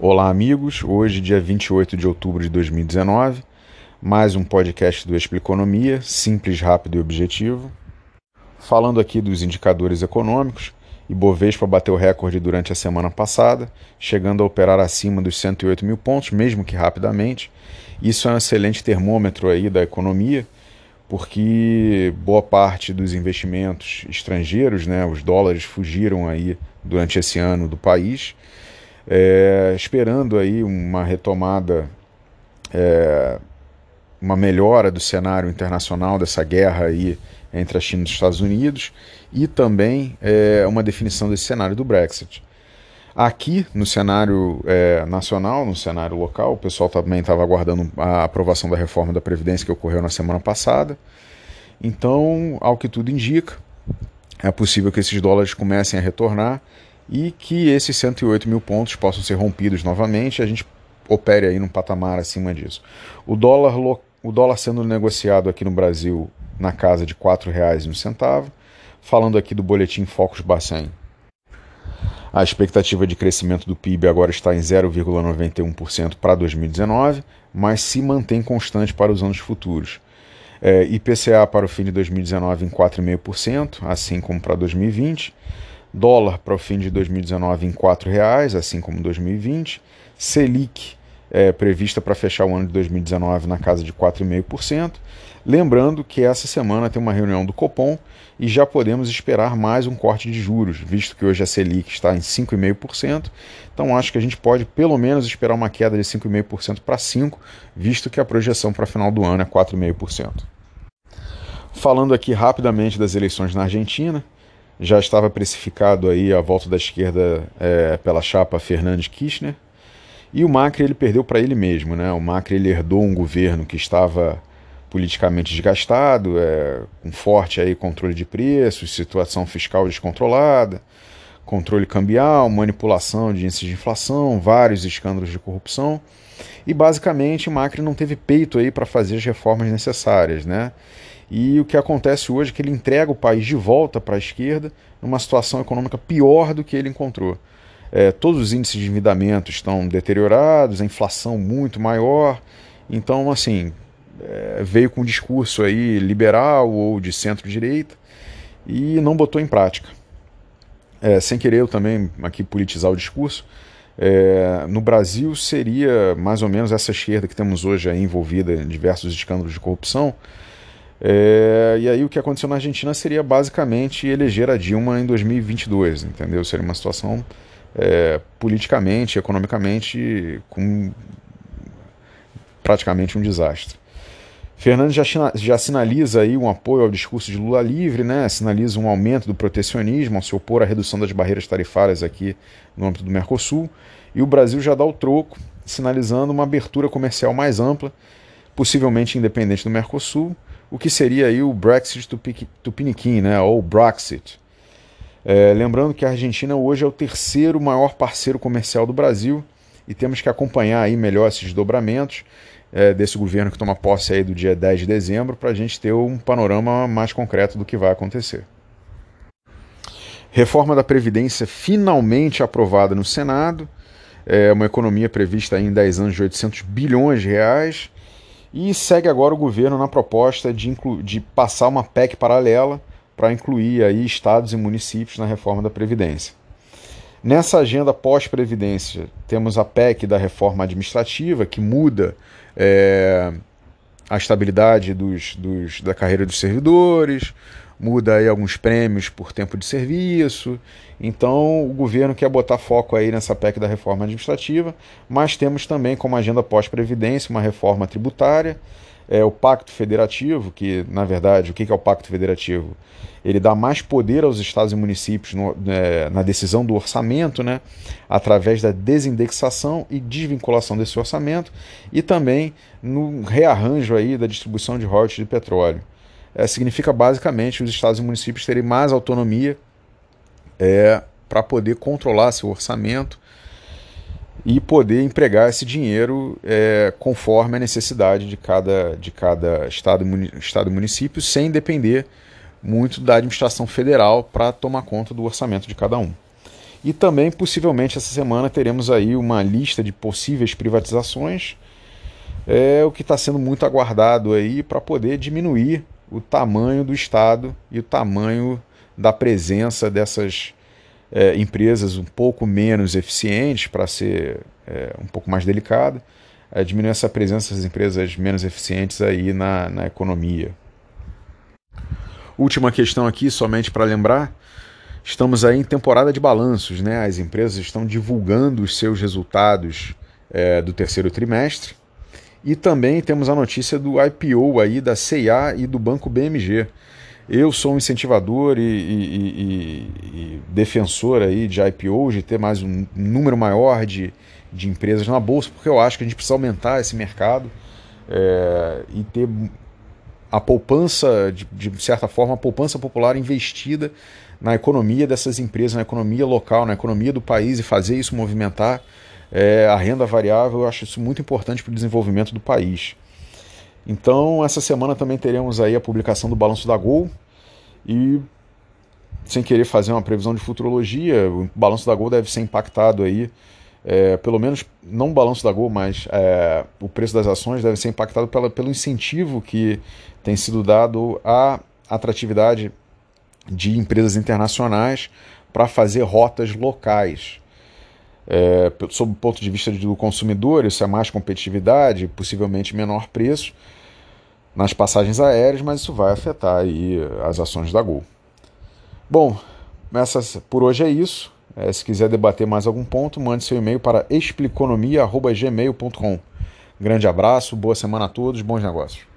Olá, amigos. Hoje, dia 28 de outubro de 2019, mais um podcast do Expliconomia, simples, rápido e objetivo. Falando aqui dos indicadores econômicos, Ibovespa bateu recorde durante a semana passada, chegando a operar acima dos 108 mil pontos, mesmo que rapidamente. Isso é um excelente termômetro aí da economia, porque boa parte dos investimentos estrangeiros, né, os dólares fugiram aí durante esse ano do país é, esperando aí uma retomada, é, uma melhora do cenário internacional dessa guerra aí entre a China e os Estados Unidos e também é, uma definição desse cenário do Brexit. Aqui no cenário é, nacional, no cenário local, o pessoal também estava aguardando a aprovação da reforma da Previdência que ocorreu na semana passada. Então, ao que tudo indica, é possível que esses dólares comecem a retornar e que esses 108 mil pontos possam ser rompidos novamente e a gente opere aí num patamar acima disso. O dólar, o dólar sendo negociado aqui no Brasil na casa de R$ 4,01, falando aqui do boletim Focus Bacen. A expectativa de crescimento do PIB agora está em 0,91% para 2019, mas se mantém constante para os anos futuros. É, IPCA para o fim de 2019 em 4,5%, assim como para 2020 dólar para o fim de 2019 em R$ 4,00, assim como 2020, Selic é, prevista para fechar o ano de 2019 na casa de 4,5%. Lembrando que essa semana tem uma reunião do Copom e já podemos esperar mais um corte de juros, visto que hoje a Selic está em 5,5%. Então acho que a gente pode pelo menos esperar uma queda de 5,5% para 5%, visto que a projeção para final do ano é 4,5%. Falando aqui rapidamente das eleições na Argentina, já estava precificado aí a volta da esquerda é, pela chapa Fernandes Kirchner. E o Macri ele perdeu para ele mesmo, né? O Macri ele herdou um governo que estava politicamente desgastado, é, com forte aí controle de preços, situação fiscal descontrolada, controle cambial, manipulação de índices de inflação, vários escândalos de corrupção. E basicamente Macri não teve peito aí para fazer as reformas necessárias, né? E o que acontece hoje é que ele entrega o país de volta para a esquerda numa situação econômica pior do que ele encontrou. É, todos os índices de endividamento estão deteriorados, a inflação muito maior. Então, assim, é, veio com um discurso aí liberal ou de centro-direita e não botou em prática. É, sem querer eu também aqui politizar o discurso, é, no Brasil seria mais ou menos essa esquerda que temos hoje envolvida em diversos escândalos de corrupção, é, e aí o que aconteceu na Argentina seria basicamente eleger a Dilma em 2022, entendeu? Seria uma situação é, politicamente, economicamente, com praticamente um desastre. Fernandes já, já sinaliza aí um apoio ao discurso de Lula livre, né? sinaliza um aumento do protecionismo ao se opor à redução das barreiras tarifárias aqui no âmbito do Mercosul, e o Brasil já dá o troco, sinalizando uma abertura comercial mais ampla, possivelmente independente do Mercosul, o que seria aí o Brexit Tupiniquim, né, ou Brexit. É, lembrando que a Argentina hoje é o terceiro maior parceiro comercial do Brasil e temos que acompanhar aí melhor esses desdobramentos é, desse governo que toma posse aí do dia 10 de dezembro para a gente ter um panorama mais concreto do que vai acontecer. Reforma da Previdência finalmente aprovada no Senado, é uma economia prevista em 10 anos de 800 bilhões de reais, e segue agora o governo na proposta de, de passar uma PEC paralela para incluir aí estados e municípios na reforma da Previdência. Nessa agenda pós-previdência, temos a PEC da reforma administrativa, que muda é, a estabilidade dos, dos, da carreira dos servidores, muda aí alguns prêmios por tempo de serviço. Então, o governo quer botar foco aí nessa PEC da reforma administrativa, mas temos também como agenda pós-previdência uma reforma tributária, é, o Pacto Federativo, que na verdade, o que é o Pacto Federativo? Ele dá mais poder aos estados e municípios no, é, na decisão do orçamento, né, através da desindexação e desvinculação desse orçamento, e também no rearranjo aí da distribuição de royalties de petróleo é, significa basicamente os estados e municípios terem mais autonomia é, para poder controlar seu orçamento e poder empregar esse dinheiro é, conforme a necessidade de cada, de cada estado, estado e município, sem depender muito da administração federal para tomar conta do orçamento de cada um. E também, possivelmente, essa semana teremos aí uma lista de possíveis privatizações, é o que está sendo muito aguardado aí para poder diminuir o tamanho do Estado e o tamanho da presença dessas é, empresas um pouco menos eficientes, para ser é, um pouco mais delicado, é, diminuir essa presença das empresas menos eficientes aí na, na economia. Última questão aqui, somente para lembrar, estamos aí em temporada de balanços, né? As empresas estão divulgando os seus resultados é, do terceiro trimestre e também temos a notícia do IPO aí da CIA e do Banco BMG. Eu sou um incentivador e, e, e, e defensor aí de IPOs, de ter mais um número maior de, de empresas na bolsa, porque eu acho que a gente precisa aumentar esse mercado é, e ter a poupança, de, de certa forma, a poupança popular investida na economia dessas empresas, na economia local, na economia do país e fazer isso movimentar é, a renda variável, eu acho isso muito importante para o desenvolvimento do país. Então, essa semana também teremos aí a publicação do balanço da Gol e sem querer fazer uma previsão de futurologia, o balanço da Gol deve ser impactado aí é, pelo menos não o balanço da Gol, mas é, o preço das ações deve ser impactado pela, pelo incentivo que tem sido dado à atratividade de empresas internacionais para fazer rotas locais. É, sob o ponto de vista do consumidor, isso é mais competitividade, possivelmente menor preço nas passagens aéreas, mas isso vai afetar aí as ações da Gol. Bom, essas, por hoje é isso. É, se quiser debater mais algum ponto, mande seu e-mail para expliconomia.gmail.com. Grande abraço, boa semana a todos, bons negócios.